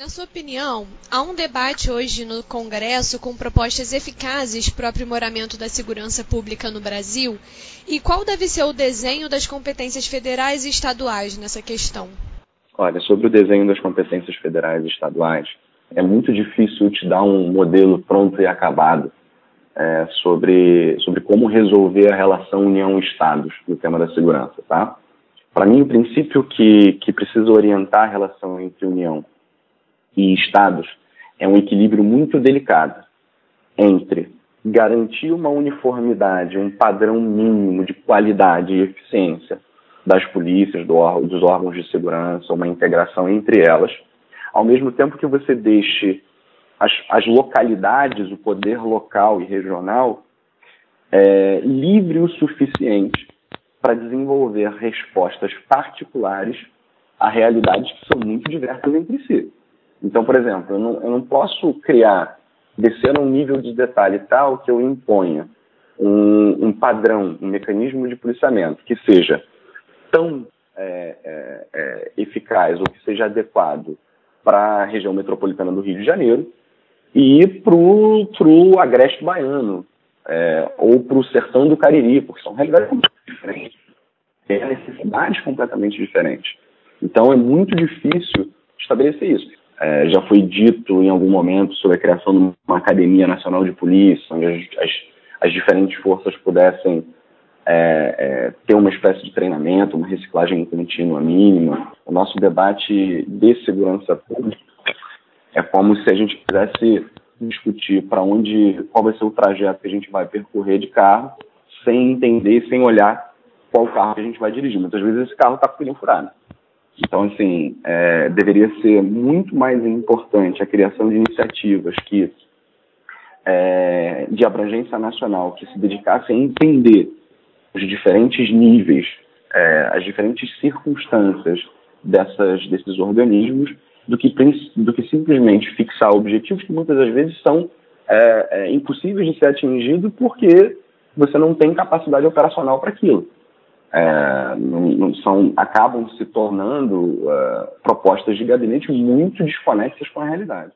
Na sua opinião, há um debate hoje no Congresso com propostas eficazes para o aprimoramento da segurança pública no Brasil? E qual deve ser o desenho das competências federais e estaduais nessa questão? Olha, sobre o desenho das competências federais e estaduais, é muito difícil te dar um modelo pronto e acabado é, sobre, sobre como resolver a relação União-Estados no tema da segurança, tá? Para mim, o princípio que, que precisa orientar a relação entre União e estados é um equilíbrio muito delicado entre garantir uma uniformidade, um padrão mínimo de qualidade e eficiência das polícias, do, dos órgãos de segurança, uma integração entre elas, ao mesmo tempo que você deixe as, as localidades, o poder local e regional, é, livre o suficiente para desenvolver respostas particulares a realidades que são muito diversas entre si. Então, por exemplo, eu não, eu não posso criar, descer a um nível de detalhe tal que eu imponha um, um padrão, um mecanismo de policiamento que seja tão é, é, é, eficaz ou que seja adequado para a região metropolitana do Rio de Janeiro e para o agreste baiano é, ou para o sertão do Cariri, porque são realidades completamente diferentes, têm necessidades completamente diferentes. Então é muito difícil estabelecer isso. É, já foi dito em algum momento sobre a criação de uma Academia Nacional de Polícia, onde as, as, as diferentes forças pudessem é, é, ter uma espécie de treinamento, uma reciclagem contínua mínima. O nosso debate de segurança pública é como se a gente quisesse discutir para onde, qual vai ser o trajeto que a gente vai percorrer de carro, sem entender, sem olhar qual carro que a gente vai dirigir. Muitas vezes esse carro está com pneu furado. Então, assim, é, deveria ser muito mais importante a criação de iniciativas que é, de abrangência nacional que se dedicassem a entender os diferentes níveis, é, as diferentes circunstâncias dessas, desses organismos, do que, do que simplesmente fixar objetivos que muitas das vezes são é, é, impossíveis de ser atingidos porque você não tem capacidade operacional para aquilo é, não, não são, acabam se tornando uh, propostas de gabinete muito desconexas com a realidade.